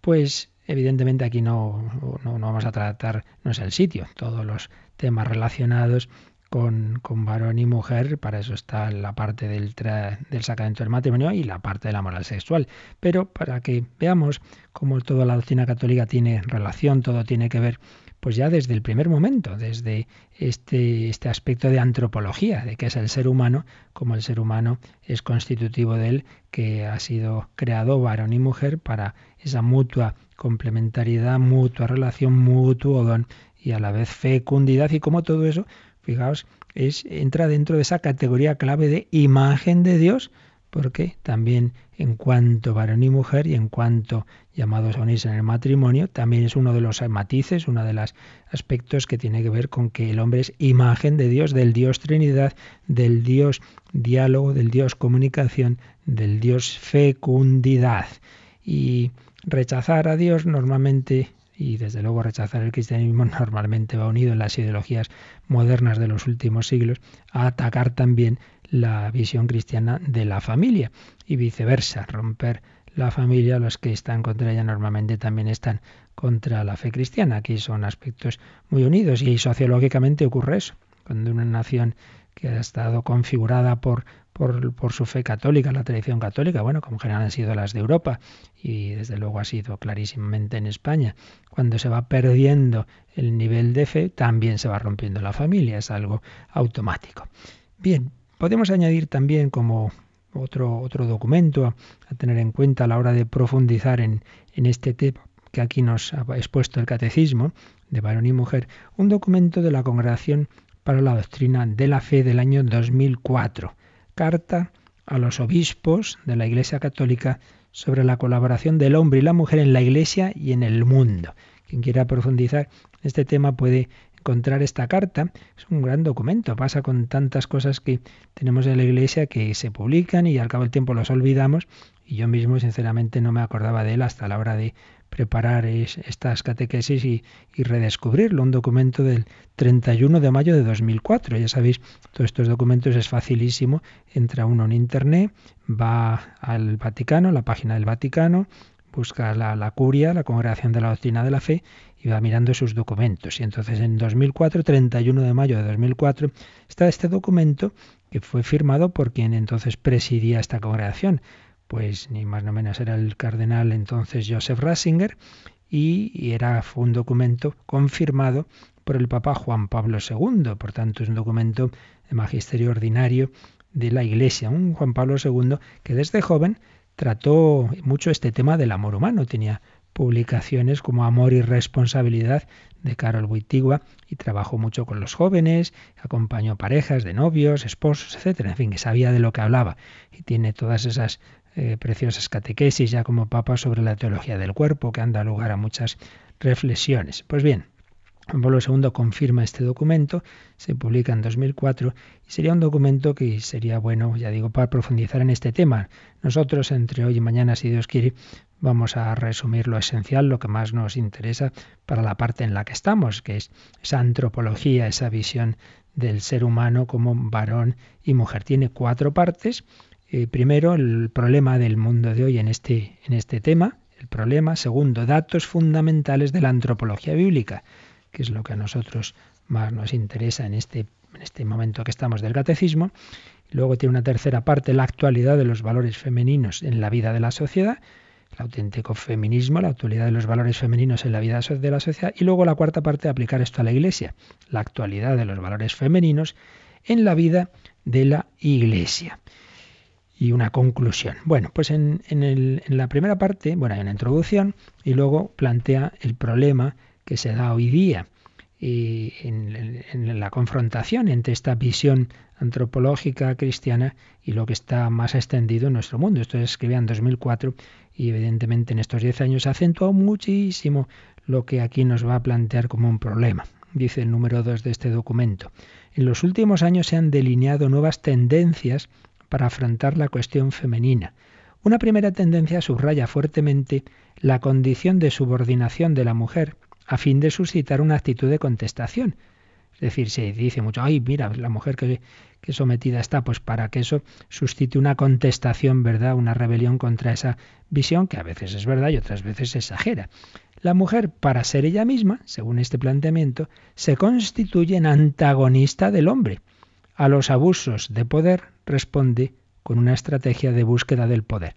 pues evidentemente aquí no, no, no vamos a tratar, no es el sitio, todos los temas relacionados con, con, varón y mujer, para eso está la parte del, del sacramento del matrimonio y la parte de la moral sexual. Pero para que veamos cómo toda la doctrina católica tiene relación, todo tiene que ver pues ya desde el primer momento, desde este, este aspecto de antropología, de que es el ser humano, como el ser humano es constitutivo de él, que ha sido creado varón y mujer para esa mutua complementariedad, mutua relación, mutuo don y a la vez fecundidad. Y como todo eso, fijaos es, entra dentro de esa categoría clave de imagen de Dios, porque también en cuanto varón y mujer y en cuanto llamados a unirse en el matrimonio, también es uno de los matices, uno de los aspectos que tiene que ver con que el hombre es imagen de Dios, del Dios Trinidad, del Dios diálogo, del Dios comunicación, del Dios fecundidad. Y rechazar a Dios normalmente y desde luego rechazar el cristianismo normalmente va unido en las ideologías modernas de los últimos siglos a atacar también la visión cristiana de la familia y viceversa, romper la familia, los que están contra ella normalmente también están contra la fe cristiana. Aquí son aspectos muy unidos y sociológicamente ocurre eso. Cuando una nación que ha estado configurada por por, su fe católica, la tradición católica, bueno, como general han sido las de Europa y desde luego ha sido clarísimamente en España. Cuando se va perdiendo el nivel de fe, también se va rompiendo la familia, es algo automático. Bien, podemos añadir también como otro, otro documento a, tener en cuenta a la hora de profundizar en, en este tema que aquí nos ha expuesto el catecismo de varón y mujer, un documento de la Congregación para la Doctrina de la Fe del año 2004 carta a los obispos de la Iglesia Católica sobre la colaboración del hombre y la mujer en la Iglesia y en el mundo. Quien quiera profundizar este tema puede encontrar esta carta. Es un gran documento, pasa con tantas cosas que tenemos en la Iglesia que se publican y al cabo del tiempo los olvidamos y yo mismo sinceramente no me acordaba de él hasta la hora de preparar estas catequesis y, redescubrirlo. Un documento del 31 de mayo de 2004. Ya sabéis, todos estos documentos es facilísimo. Entra uno en Internet, va al Vaticano, la página del Vaticano, busca la, la curia, la Congregación de la Doctrina de la Fe, va mirando sus documentos. Y entonces en 2004, 31 de mayo de 2004, está este documento que fue firmado por quien entonces presidía esta congregación, pues ni más ni menos era el cardenal entonces Joseph Ratzinger y, era un documento confirmado por el Papa Juan Pablo II, por tanto es un documento de magisterio ordinario de la Iglesia, un Juan Pablo II que desde joven trató mucho este tema del amor humano, tenía publicaciones como Amor y Responsabilidad de Carol Wittigua y trabajó mucho con los jóvenes, acompañó parejas de novios, esposos, etcétera, en fin, que sabía de lo que hablaba y tiene todas esas eh, preciosas catequesis ya como papa sobre la teología del cuerpo, que han dado lugar a muchas reflexiones. Pues bien, Juan Pablo II confirma este documento, se publica en 2004 y sería un documento que sería bueno, ya digo, para profundizar en este tema. Nosotros entre hoy y mañana, si Dios quiere, vamos a resumir lo esencial, lo que más nos interesa para la parte en la que estamos, que es esa antropología, esa visión del ser humano como varón y mujer. Tiene cuatro partes eh, primero, el problema del mundo de hoy en este, en este tema, el problema. Segundo, datos fundamentales de la antropología bíblica, que es lo que a nosotros más nos interesa en este, en este momento que estamos del catecismo. Luego tiene una tercera parte, la actualidad de los valores femeninos en la vida de la sociedad, el auténtico feminismo, la actualidad de los valores femeninos en la vida de la sociedad. Y luego la cuarta parte, aplicar esto a la Iglesia, la actualidad de los valores femeninos en la vida de la Iglesia y una conclusión. Bueno, pues en, en, la primera parte, bueno, hay una introducción y luego plantea el problema que se da hoy día y en, en, la confrontación entre esta visión antropológica cristiana y lo que está más extendido en nuestro mundo. Esto se escribía en 2004 y evidentemente en estos 10 años ha acentuado muchísimo lo que aquí nos va a plantear como un problema. Dice el número 2 de este documento. En los últimos años se han delineado nuevas tendencias para afrontar la cuestión femenina. Una primera tendencia subraya fuertemente la condición de subordinación de la mujer a fin de suscitar una actitud de contestación. Es decir, se dice mucho, ay, mira, la mujer que, que sometida está, pues para que eso suscite una contestación, ¿verdad? Una rebelión contra esa visión que a veces es verdad y otras veces exagera. La mujer, para ser ella misma, según este planteamiento, se constituye en antagonista del hombre. A los abusos de poder responde con una estrategia de búsqueda del poder.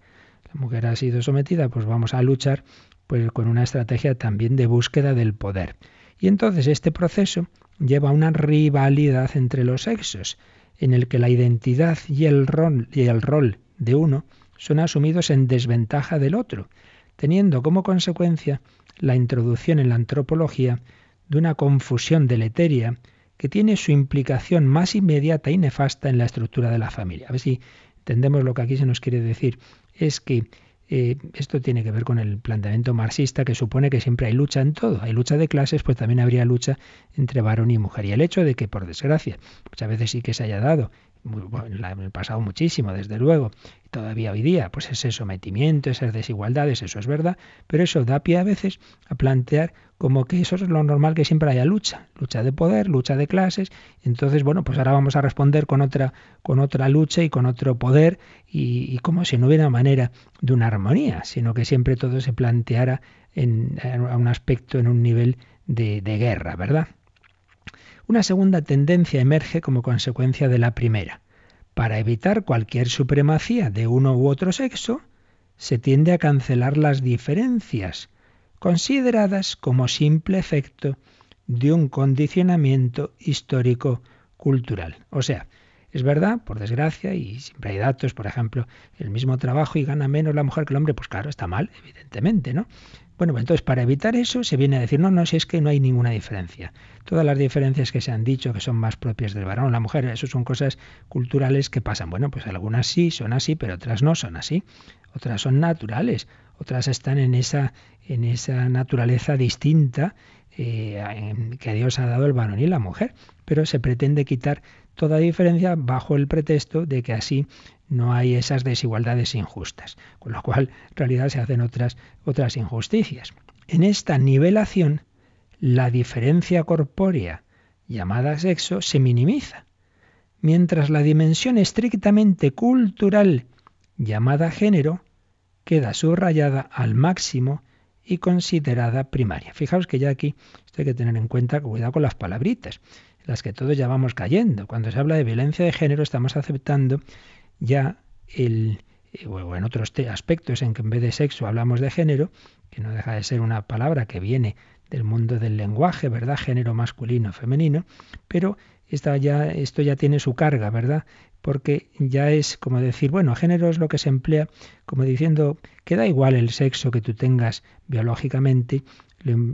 La mujer ha sido sometida, pues vamos a luchar pues con una estrategia también de búsqueda del poder. Y entonces este proceso lleva a una rivalidad entre los sexos, en el que la identidad y el rol, y el rol de uno son asumidos en desventaja del otro, teniendo como consecuencia la introducción en la antropología de una confusión deleteria que tiene su implicación más inmediata y nefasta en la estructura de la familia. A ver si entendemos lo que aquí se nos quiere decir. Es que eh, esto tiene que ver con el planteamiento marxista que supone que siempre hay lucha en todo. Hay lucha de clases, pues también habría lucha entre varón y mujer. Y el hecho de que, por desgracia, muchas veces sí que se haya dado en el pasado muchísimo, desde luego, y todavía hoy día, pues ese sometimiento, esas desigualdades, eso es verdad, pero eso da pie a veces a plantear como que eso es lo normal que siempre haya lucha, lucha de poder, lucha de clases, entonces bueno, pues ahora vamos a responder con otra, con otra lucha y con otro poder, y, como si no hubiera manera de una armonía, sino que siempre todo se planteara en, un aspecto, en un nivel de guerra, ¿verdad? Una segunda tendencia emerge como consecuencia de la primera. Para evitar cualquier supremacía de uno u otro sexo, se tiende a cancelar las diferencias, consideradas como simple efecto de un condicionamiento histórico cultural. O sea, es verdad, por desgracia, y siempre hay datos, por ejemplo, el mismo trabajo y gana menos la mujer que el hombre, pues claro, está mal, evidentemente, ¿no? Bueno, pues entonces para evitar eso se viene a decir, no, no, si es que no hay ninguna diferencia. Todas las diferencias que se han dicho que son más propias del varón o la mujer, eso son cosas culturales que pasan. Bueno, pues algunas sí son así, pero otras no son así. Otras son naturales, otras están en esa, en esa naturaleza distinta eh, que Dios ha dado el varón y la mujer. Pero se pretende quitar toda diferencia bajo el pretexto de que así no hay esas desigualdades injustas, con lo cual en realidad se hacen otras, otras injusticias. En esta nivelación, la diferencia corpórea llamada sexo se minimiza, mientras la dimensión estrictamente cultural llamada género queda subrayada al máximo y considerada primaria. Fijaos que ya aquí esto hay que tener en cuenta, cuidado con las palabritas, las que todos ya vamos cayendo. Cuando se habla de violencia de género estamos aceptando ya el, eh, o en otros aspectos en que en vez de sexo hablamos de género, que no deja de ser una palabra que viene del mundo del lenguaje, ¿verdad? Género masculino, femenino, pero esta ya, esto ya tiene su carga, ¿verdad? Porque ya es como decir, bueno, género es lo que se emplea como diciendo que da igual el sexo que tú tengas biológicamente,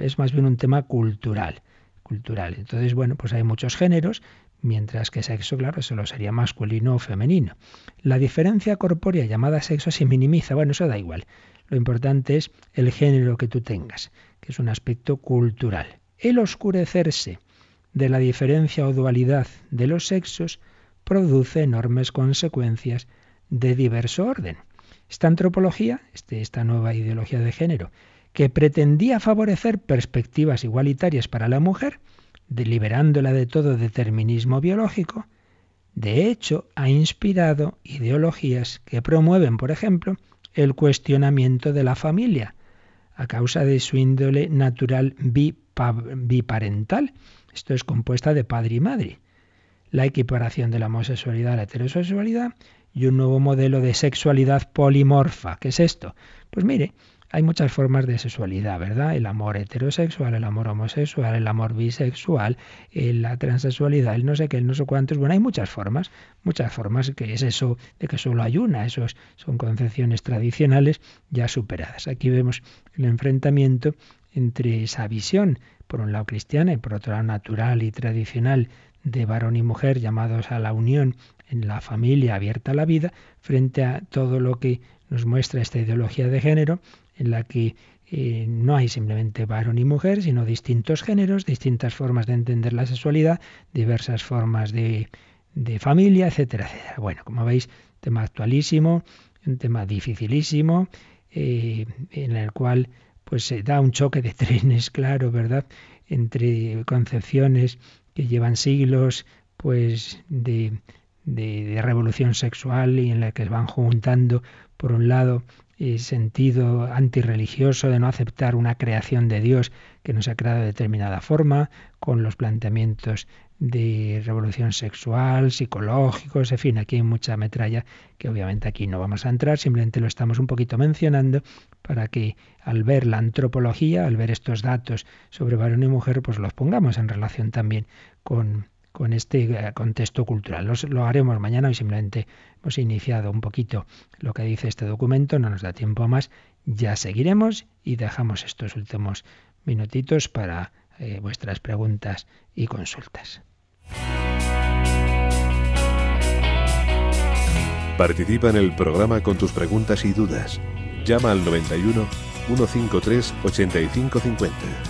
es más bien un tema cultural. Cultural. Entonces, bueno, pues hay muchos géneros, mientras que sexo, claro, solo sería masculino o femenino. La diferencia corpórea llamada sexo se minimiza, bueno, eso da igual. Lo importante es el género que tú tengas, que es un aspecto cultural. El oscurecerse de la diferencia o dualidad de los sexos produce enormes consecuencias de diverso orden. Esta antropología, este, esta nueva ideología de género, que pretendía favorecer perspectivas igualitarias para la mujer, deliberándola de todo determinismo biológico, de hecho ha inspirado ideologías que promueven, por ejemplo, el cuestionamiento de la familia, a causa de su índole natural biparental. Esto es compuesta de padre y madre. La equiparación de la homosexualidad a la heterosexualidad y un nuevo modelo de sexualidad polimorfa. ¿Qué es esto? Pues mire, hay muchas formas de sexualidad, ¿verdad? El amor heterosexual, el amor homosexual, el amor bisexual, eh, la transexualidad, el no sé qué, el no sé cuántos. Bueno, hay muchas formas, muchas formas que es eso de que solo hay una. Esos son concepciones tradicionales ya superadas. Aquí vemos el enfrentamiento entre esa visión, por un lado cristiana y por otro lado natural y tradicional de varón y mujer llamados a la unión en la familia abierta a la vida, frente a todo lo que nos muestra esta ideología de género, en la que eh, no hay simplemente varón y mujer, sino distintos géneros, distintas formas de entender la sexualidad, diversas formas de, familia, etcétera. Bueno, como veis, tema actualísimo, un tema dificilísimo, eh, en el cual pues se da un choque de trenes, claro, ¿verdad?, entre concepciones que llevan siglos, pues de, de revolución sexual y en la que van juntando, por un lado, sentido antirreligioso de no aceptar una creación de Dios que nos ha creado de determinada forma, con los planteamientos de revolución sexual, psicológicos, en fin, aquí hay mucha metralla que obviamente aquí no vamos a entrar, simplemente lo estamos un poquito mencionando para que al ver la antropología, al ver estos datos sobre varón y mujer, pues los pongamos en relación también con con este eh, contexto cultural. lo haremos mañana y simplemente hemos iniciado un poquito lo que dice este documento, no nos da tiempo más, ya seguiremos y dejamos estos últimos minutitos para eh, vuestras preguntas y consultas. Participa en el programa con tus preguntas y dudas. Llama al 91 153 8550.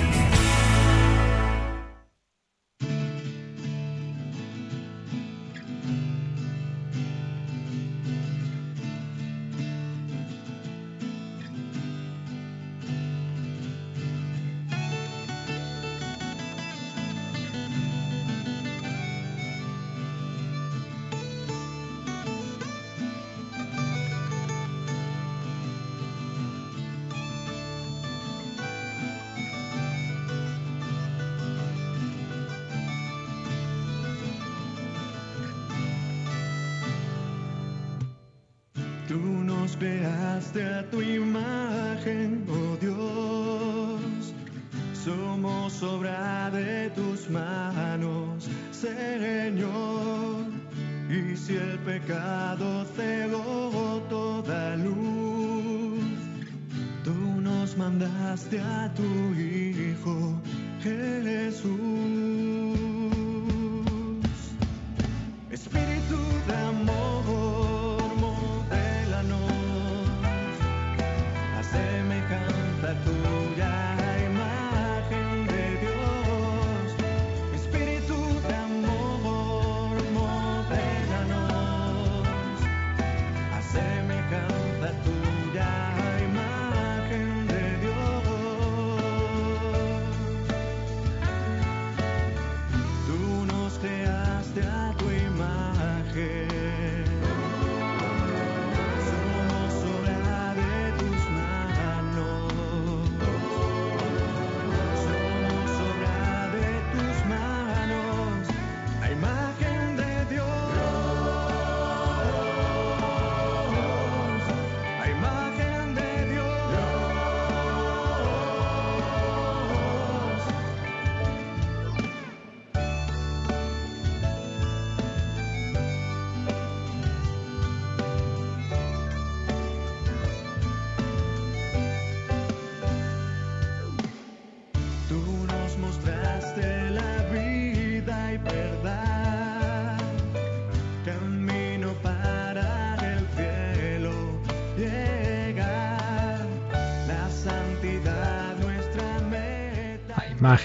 mandaste a tu Hijo Jesús.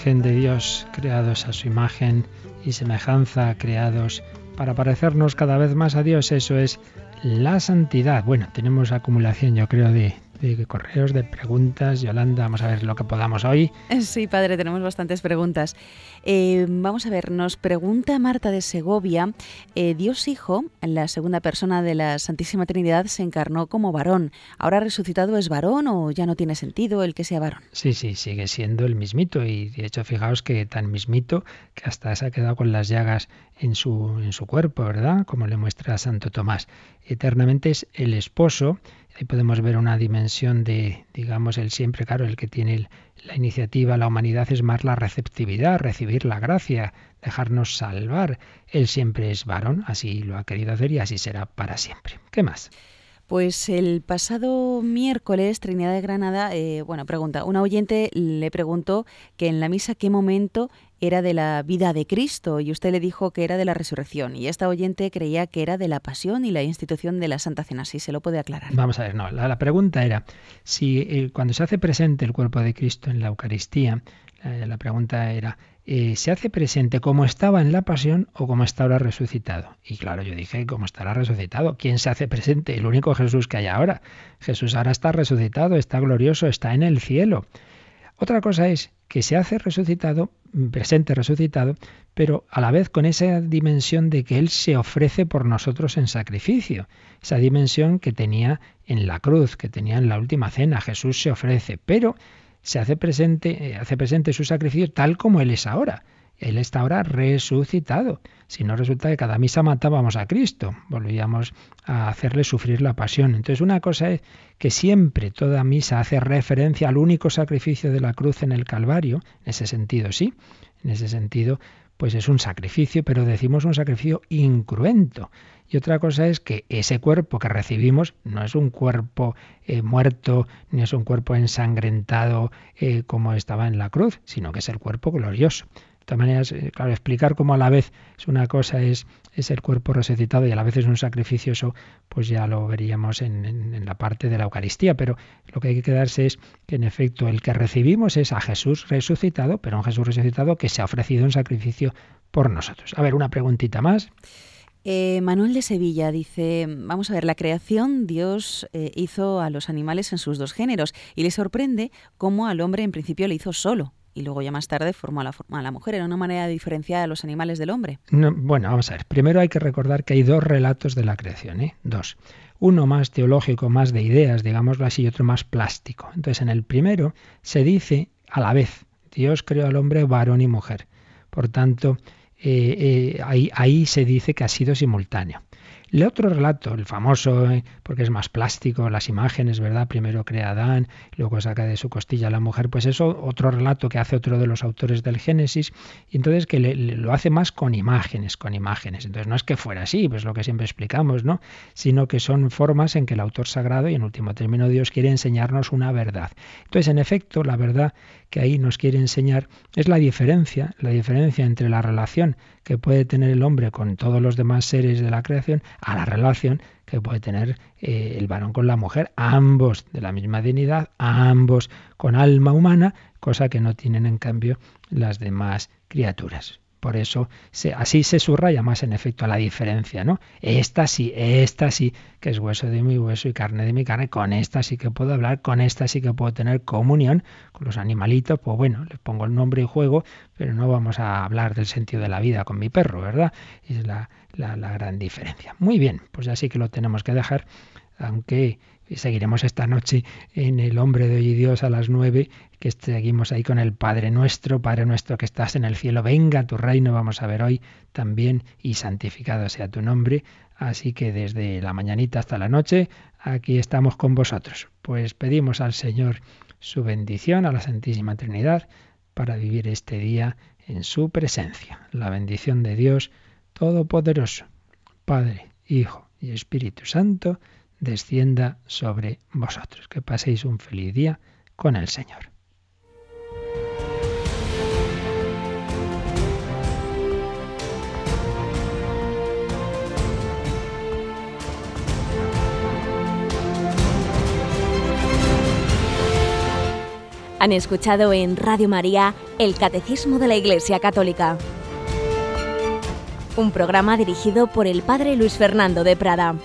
De Dios, creados a su imagen y semejanza, creados para parecernos cada vez más a Dios. Eso es la santidad. Bueno, tenemos acumulación, yo creo, de, de correos, de preguntas. Yolanda, vamos a ver lo que podamos hoy. Sí, padre, tenemos bastantes preguntas. Eh, vamos a ver, nos pregunta Marta de Segovia, eh, Dios Hijo, la segunda persona de la Santísima Trinidad, se encarnó como varón. ¿Ahora resucitado es varón o ya no tiene sentido el que sea varón? Sí, sí, sigue siendo el mismito y de hecho fijaos que tan mismito que hasta se ha quedado con las llagas en su, en su cuerpo, ¿verdad? Como le muestra Santo Tomás. Eternamente es el esposo Ahí podemos ver una dimensión de, digamos, el siempre, claro, el que tiene la iniciativa, la humanidad es más la receptividad, recibir la gracia, dejarnos salvar. Él siempre es varón, así lo ha querido hacer y así será para siempre. ¿Qué más? Pues el pasado miércoles, Trinidad de Granada, eh, bueno, pregunta, una oyente le preguntó que en la misa qué momento era de la vida de Cristo y usted le dijo que era de la resurrección y esta oyente creía que era de la pasión y la institución de la Santa Cena. Si se lo puede aclarar. Vamos a ver, no, la, pregunta era si eh, cuando se hace presente el cuerpo de Cristo en la Eucaristía, la pregunta era, eh, ¿se hace presente como estaba en la pasión o como está ahora resucitado? Y claro, yo dije, ¿cómo estará resucitado? ¿Quién se hace presente? El único Jesús que hay ahora. Jesús ahora está resucitado, está glorioso, está en el cielo. Otra cosa es que se hace resucitado, presente resucitado, pero a la vez con esa dimensión de que Él se ofrece por nosotros en sacrificio, esa dimensión que tenía en la cruz, que tenía en la última cena, Jesús se ofrece, pero se hace presente, eh, hace presente su sacrificio tal como Él es ahora. Él está ahora resucitado. Si no resulta que cada misa matábamos a Cristo, volvíamos a hacerle sufrir la pasión. Entonces una cosa es que siempre toda misa hace referencia al único sacrificio de la cruz en el Calvario, en ese sentido sí, en ese sentido pues es un sacrificio, pero decimos un sacrificio incruento. Y otra cosa es que ese cuerpo que recibimos no es un cuerpo eh, muerto, ni es un cuerpo ensangrentado eh, como estaba en la cruz, sino que es el cuerpo glorioso. Todas maneras, eh, claro, explicar cómo a la vez es una cosa es, es el cuerpo resucitado y a la vez es un sacrificio, eso pues ya lo veríamos en, en, la parte de la Eucaristía, pero lo que hay que quedarse es que en efecto el que recibimos es a Jesús resucitado, pero un Jesús resucitado que se ha ofrecido un sacrificio por nosotros. A ver, una preguntita más. Eh, Manuel de Sevilla dice, vamos a ver, la creación Dios eh, hizo a los animales en sus dos géneros y le sorprende cómo al hombre en principio le hizo solo y luego ya más tarde formó a la, mujer. ¿Era una manera diferenciada de los animales del hombre? bueno, vamos a ver. Primero hay que recordar que hay dos relatos de la creación, ¿eh? Dos. Uno más teológico, más de ideas, digámoslo así, y otro más plástico. Entonces, en el primero se dice a la vez, Dios creó al hombre varón y mujer. Por tanto, eh, eh, ahí se dice que ha sido simultáneo. El otro relato, el famoso, eh, porque es más plástico, las imágenes, ¿verdad? Primero crea Adán, luego saca de su costilla a la mujer, pues eso, otro relato que hace otro de los autores del Génesis, y entonces que lo hace más con imágenes, con imágenes. Entonces no es que fuera así, pues lo que siempre explicamos, ¿no? Sino que son formas en que el autor sagrado, y en último término Dios, quiere enseñarnos una verdad. Entonces, en efecto, la verdad que ahí nos quiere enseñar es la diferencia, la diferencia entre la relación que puede tener el hombre con todos los demás seres de la creación a la relación que puede tener eh, el varón con la mujer, ambos de la misma dignidad, ambos con alma humana, cosa que no tienen en cambio las demás criaturas. Por eso se, así se subraya más en efecto a la diferencia, ¿no? Esta sí, esta sí, que es hueso de mi hueso y carne de mi carne, con esta sí que puedo hablar, con esta sí que puedo tener comunión, con los animalitos, pues bueno, les pongo el nombre y juego, pero no vamos a hablar del sentido de la vida con mi perro, ¿verdad? Es la, la, la gran diferencia. Muy bien, pues así que lo tenemos que dejar, aunque seguiremos esta noche en El hombre de hoy y Dios a las nueve, que seguimos ahí con el Padre nuestro, Padre nuestro que estás en el cielo, venga tu reino, vamos a ver hoy también, y santificado sea tu nombre. Así que desde la mañanita hasta la noche, aquí estamos con vosotros. Pues pedimos al Señor su bendición, a la Santísima Trinidad, para vivir este día en su presencia. La bendición de Dios Todopoderoso, Padre, Hijo y Espíritu Santo, descienda sobre vosotros. Que paséis un feliz día con el Señor. Han escuchado en Radio María el Catecismo de la Iglesia Católica, un programa dirigido por el Padre Luis Fernando de Prada.